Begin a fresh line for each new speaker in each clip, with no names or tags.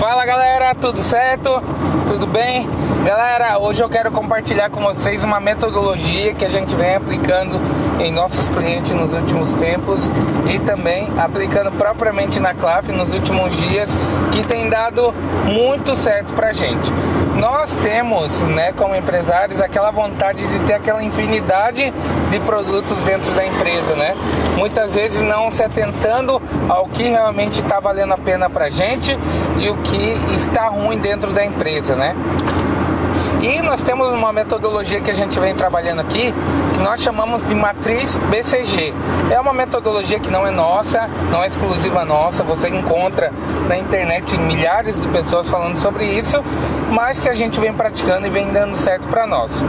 Fala galera, tudo certo? Tudo bem? Galera, hoje eu quero compartilhar com vocês uma metodologia que a gente vem aplicando em nossos clientes nos últimos tempos e também aplicando propriamente na CLAF nos últimos dias, que tem dado muito certo pra gente. Nós temos, né, como empresários, aquela vontade de ter aquela infinidade de produtos dentro da empresa, né? Muitas vezes não se atentando ao que realmente está valendo a pena pra gente e o que está ruim dentro da empresa, né? E nós temos uma metodologia que a gente vem trabalhando aqui, que nós chamamos de matriz BCG. É uma metodologia que não é nossa, não é exclusiva nossa, você encontra na internet milhares de pessoas falando sobre isso, mas que a gente vem praticando e vem dando certo para nós.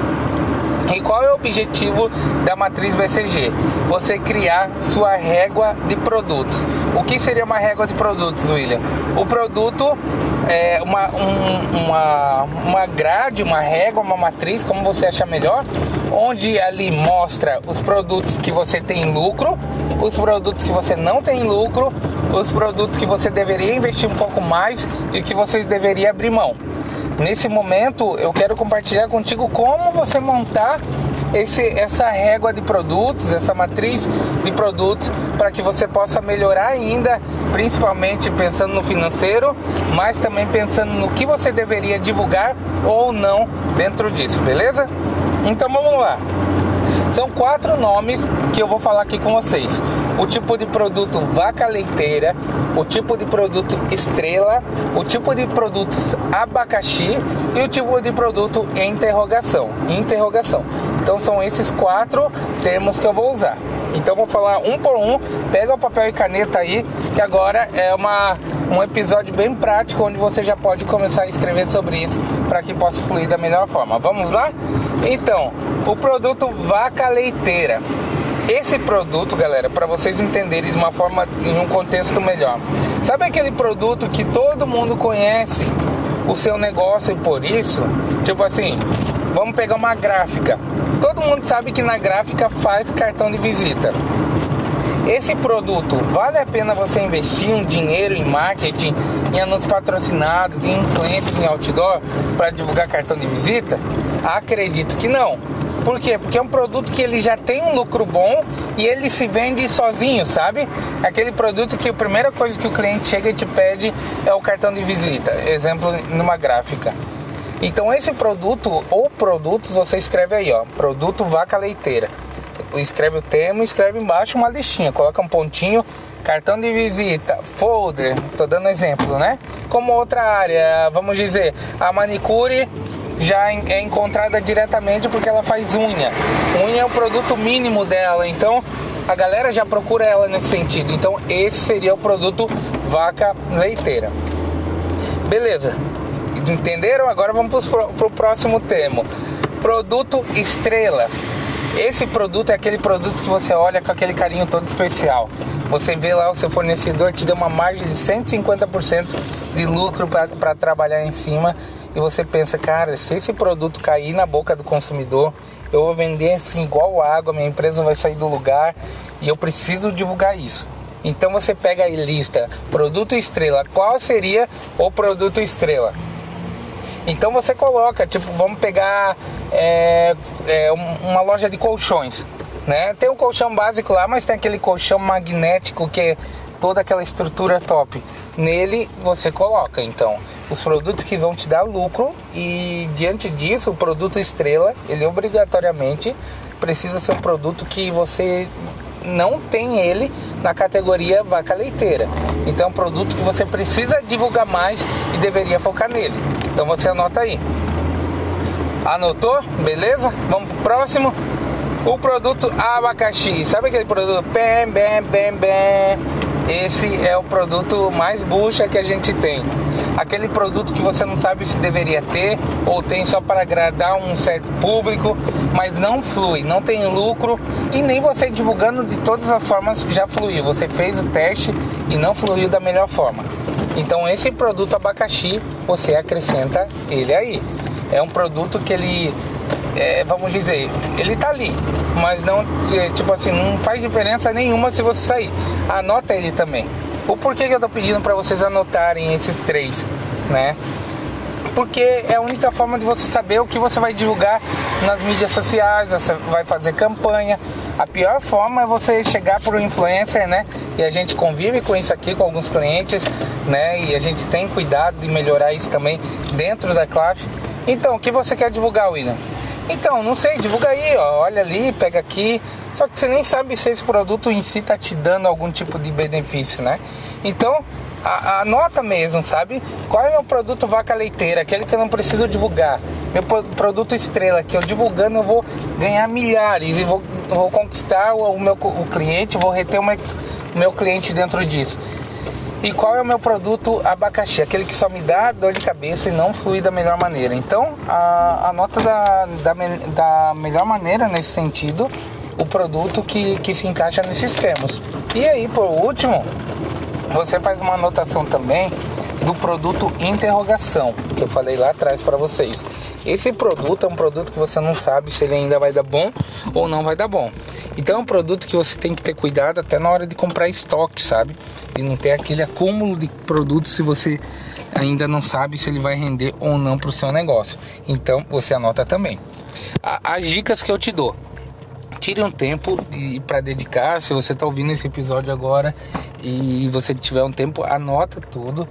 E qual é o objetivo da matriz BCG? Você criar sua régua de produtos. O que seria uma régua de produtos, William? O produto é uma, um, uma, uma grade, uma régua, uma matriz, como você achar melhor, onde ali mostra os produtos que você tem lucro, os produtos que você não tem lucro, os produtos que você deveria investir um pouco mais e que você deveria abrir mão. Nesse momento, eu quero compartilhar contigo como você montar esse, essa régua de produtos, essa matriz de produtos, para que você possa melhorar ainda, principalmente pensando no financeiro, mas também pensando no que você deveria divulgar ou não dentro disso, beleza? Então vamos lá. São quatro nomes que eu vou falar aqui com vocês: o tipo de produto vaca leiteira, o tipo de produto estrela, o tipo de produtos abacaxi e o tipo de produto interrogação. Interrogação. Então são esses quatro termos que eu vou usar. Então vou falar um por um. Pega o papel e caneta aí, que agora é uma, um episódio bem prático onde você já pode começar a escrever sobre isso para que possa fluir da melhor forma. Vamos lá? Então, o produto vaca leiteira. Esse produto, galera, para vocês entenderem de uma forma, em um contexto melhor. Sabe aquele produto que todo mundo conhece o seu negócio por isso? Tipo assim, vamos pegar uma gráfica. Todo mundo sabe que na gráfica faz cartão de visita. Esse produto vale a pena você investir um dinheiro em marketing, em anúncios patrocinados, em influências em outdoor para divulgar cartão de visita? Acredito que não. Por quê? Porque é um produto que ele já tem um lucro bom e ele se vende sozinho, sabe? Aquele produto que a primeira coisa que o cliente chega e te pede é o cartão de visita. Exemplo numa gráfica. Então esse produto ou produtos você escreve aí, ó, produto vaca leiteira. Escreve o termo, escreve embaixo uma listinha, coloca um pontinho, cartão de visita, folder, tô dando exemplo, né? Como outra área, vamos dizer, a manicure já é encontrada diretamente porque ela faz unha. Unha é o produto mínimo dela, então a galera já procura ela nesse sentido. Então esse seria o produto vaca leiteira. Beleza, entenderam? Agora vamos para o próximo termo. Produto estrela. Esse produto é aquele produto que você olha com aquele carinho todo especial. Você vê lá o seu fornecedor te deu uma margem de 150% de lucro para trabalhar em cima e você pensa, cara, se esse produto cair na boca do consumidor, eu vou vender assim igual água, minha empresa vai sair do lugar e eu preciso divulgar isso. Então você pega aí lista produto estrela, qual seria o produto estrela? Então você coloca, tipo, vamos pegar é, é, uma loja de colchões, né? Tem um colchão básico lá, mas tem aquele colchão magnético que é toda aquela estrutura top. Nele você coloca, então, os produtos que vão te dar lucro e diante disso, o produto estrela, ele obrigatoriamente precisa ser um produto que você não tem ele na categoria vaca leiteira. Então é um produto que você precisa divulgar mais e deveria focar nele. Então você anota aí. Anotou? Beleza? Vamos pro próximo. O produto abacaxi. Sabe aquele produto? Bem, bem, bem, bem. Esse é o produto mais bucha que a gente tem. Aquele produto que você não sabe se deveria ter ou tem só para agradar um certo público, mas não flui, não tem lucro e nem você divulgando de todas as formas já fluiu. Você fez o teste e não fluiu da melhor forma. Então esse produto abacaxi, você acrescenta ele aí. É um produto que ele é, vamos dizer, ele tá ali, mas não, é, tipo assim, não faz diferença nenhuma se você sair. Anota ele também. O porquê que eu tô pedindo para vocês anotarem esses três? né? Porque é a única forma de você saber o que você vai divulgar nas mídias sociais, você vai fazer campanha. A pior forma é você chegar por um influencer, né? E a gente convive com isso aqui com alguns clientes, né? E a gente tem cuidado de melhorar isso também dentro da classe. Então, o que você quer divulgar, William? Então, não sei, divulga aí, ó, olha ali, pega aqui. Só que você nem sabe se esse produto em si está te dando algum tipo de benefício, né? Então, anota mesmo, sabe? Qual é o produto vaca leiteira, aquele que eu não preciso divulgar. Meu produto estrela, que eu divulgando eu vou ganhar milhares e vou, vou conquistar o, meu o cliente, vou reter o meu, o meu cliente dentro disso. E qual é o meu produto abacaxi? Aquele que só me dá dor de cabeça e não flui da melhor maneira. Então, a, a nota da, da, da melhor maneira nesse sentido, o produto que, que se encaixa nesses termos. E aí, por último, você faz uma anotação também do produto interrogação, que eu falei lá atrás para vocês. Esse produto é um produto que você não sabe se ele ainda vai dar bom ou não vai dar bom. Então é um produto que você tem que ter cuidado até na hora de comprar estoque, sabe? E não ter aquele acúmulo de produtos se você ainda não sabe se ele vai render ou não para o seu negócio. Então você anota também. As dicas que eu te dou tire um tempo para dedicar. Se você está ouvindo esse episódio agora e você tiver um tempo, anota tudo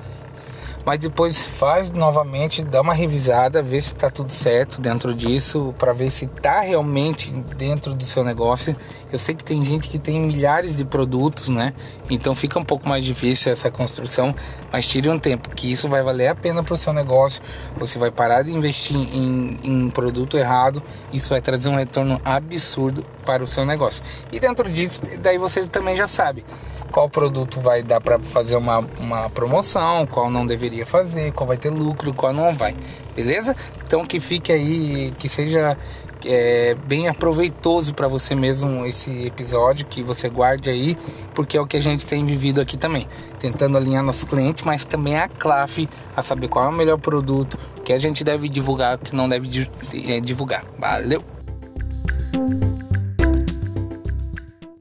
mas depois faz novamente, dá uma revisada, vê se está tudo certo dentro disso, para ver se está realmente dentro do seu negócio. Eu sei que tem gente que tem milhares de produtos, né? Então fica um pouco mais difícil essa construção, mas tire um tempo, que isso vai valer a pena para o seu negócio. Você vai parar de investir em, em produto errado, isso vai trazer um retorno absurdo para o seu negócio. E dentro disso, daí você também já sabe qual produto vai dar para fazer uma, uma promoção, qual não deveria fazer, qual vai ter lucro, qual não vai, beleza? Então que fique aí, que seja é, bem aproveitoso para você mesmo esse episódio, que você guarde aí, porque é o que a gente tem vivido aqui também, tentando alinhar nossos clientes, mas também a CLAF a saber qual é o melhor produto que a gente deve divulgar, que não deve é, divulgar. Valeu!